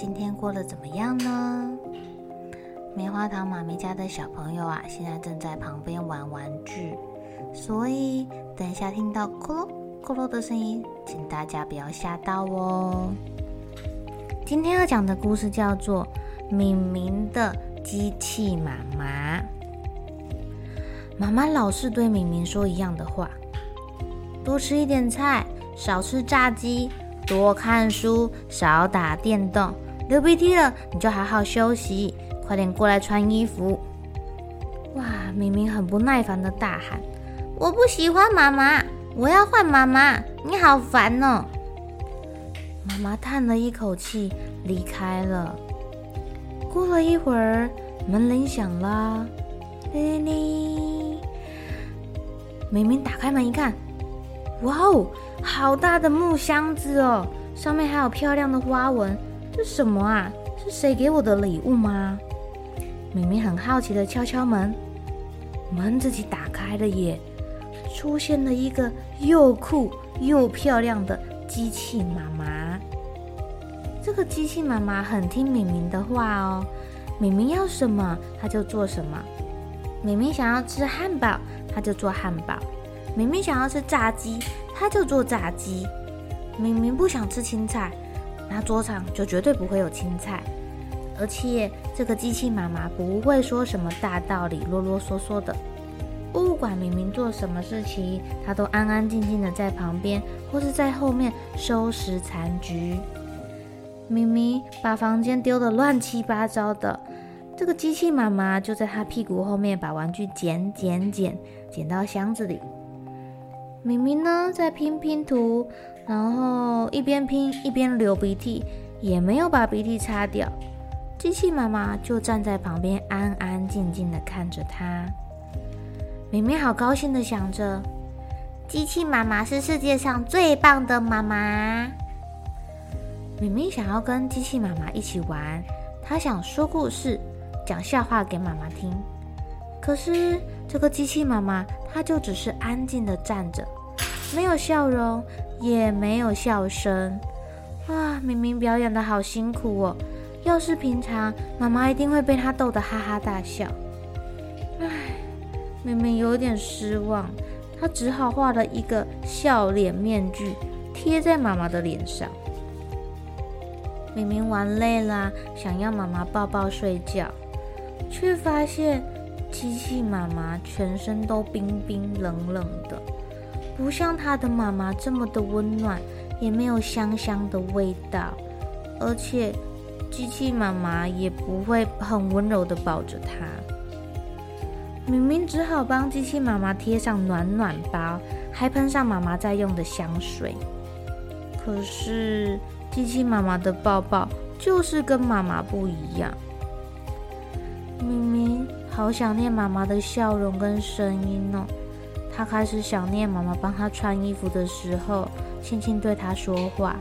今天过得怎么样呢？棉花糖妈咪家的小朋友啊，现在正在旁边玩玩具，所以等一下听到“咕噜咕噜”的声音，请大家不要吓到哦。今天要讲的故事叫做《敏明的机器妈妈》。妈妈老是对敏明说一样的话：多吃一点菜，少吃炸鸡。多看书，少打电动。流鼻涕了，你就好好休息，快点过来穿衣服。哇！明明很不耐烦的大喊：“我不喜欢妈妈，我要换妈妈！你好烦哦！”妈妈叹了一口气，离开了。过了一会儿，门铃响了，叮铃。明明打开门一看，哇哦！好大的木箱子哦，上面还有漂亮的花纹，这什么啊？是谁给我的礼物吗？明明很好奇的敲敲门，门自己打开了耶，出现了一个又酷又漂亮的机器妈妈。这个机器妈妈很听明明的话哦，明明要什么，她就做什么。明明想要吃汉堡，她就做汉堡。明明想要吃炸鸡，她就做炸鸡。明明不想吃青菜，那桌上就绝对不会有青菜。而且这个机器妈妈不会说什么大道理，啰啰嗦嗦的。不管明明做什么事情，他都安安静静的在旁边，或是在后面收拾残局。明明把房间丢得乱七八糟的，这个机器妈妈就在他屁股后面把玩具捡捡捡，捡到箱子里。明明呢，在拼拼图，然后一边拼一边流鼻涕，也没有把鼻涕擦掉。机器妈妈就站在旁边，安安静静的看着他。明明好高兴的想着，机器妈妈是世界上最棒的妈妈。明明想要跟机器妈妈一起玩，他想说故事，讲笑话给妈妈听。可是这个机器妈妈，她就只是安静地站着，没有笑容，也没有笑声。啊，明明表演的好辛苦哦！要是平常，妈妈一定会被他逗得哈哈大笑。唉，明明有点失望，他只好画了一个笑脸面具，贴在妈妈的脸上。明明玩累了，想要妈妈抱抱睡觉，却发现。机器妈妈全身都冰冰冷冷的，不像他的妈妈这么的温暖，也没有香香的味道，而且机器妈妈也不会很温柔的抱着他。明明只好帮机器妈妈贴上暖暖包，还喷上妈妈在用的香水。可是机器妈妈的抱抱就是跟妈妈不一样。明明。好想念妈妈的笑容跟声音哦，他开始想念妈妈帮他穿衣服的时候，轻轻对他说话。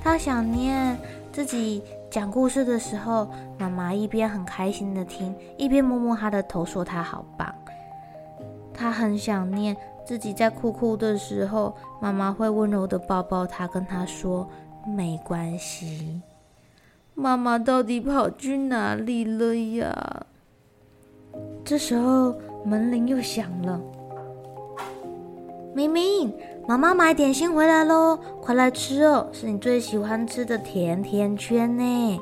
他想念自己讲故事的时候，妈妈一边很开心的听，一边摸摸他的头，说他好棒。他很想念自己在哭哭的时候，妈妈会温柔的抱抱他，跟他说没关系。妈妈到底跑去哪里了呀？这时候门铃又响了。明明，妈妈买点心回来喽，快来吃哦，是你最喜欢吃的甜甜圈呢。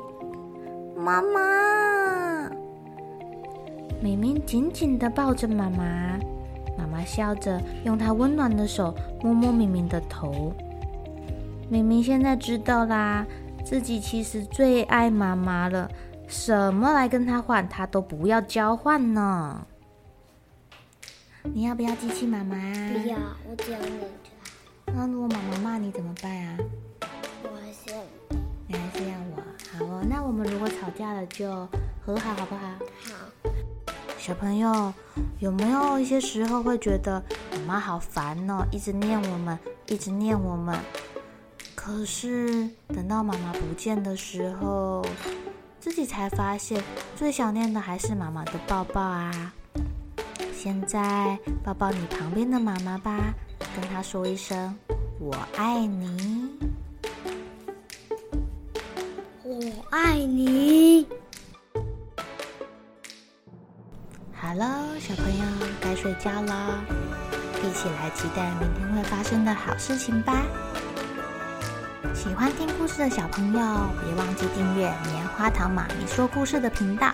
妈妈，明明紧紧地抱着妈妈，妈妈笑着用她温暖的手摸摸明明的头。明明现在知道啦，自己其实最爱妈妈了，什么来跟她换，她都不要交换呢。你要不要机器妈妈？不要，我只要你就好。那如果妈妈骂你怎么办啊？我还是要你还是要我？好哦，那我们如果吵架了就和好，好不好？好。小朋友有没有一些时候会觉得妈妈好烦哦，一直念我们，一直念我们？可是等到妈妈不见的时候，自己才发现最想念的还是妈妈的抱抱啊！现在抱抱你旁边的妈妈吧，跟她说一声“我爱你”。我爱你。好了，小朋友该睡觉了，一起来期待明天会发生的好事情吧。喜欢听故事的小朋友，别忘记订阅棉花糖妈咪说故事的频道。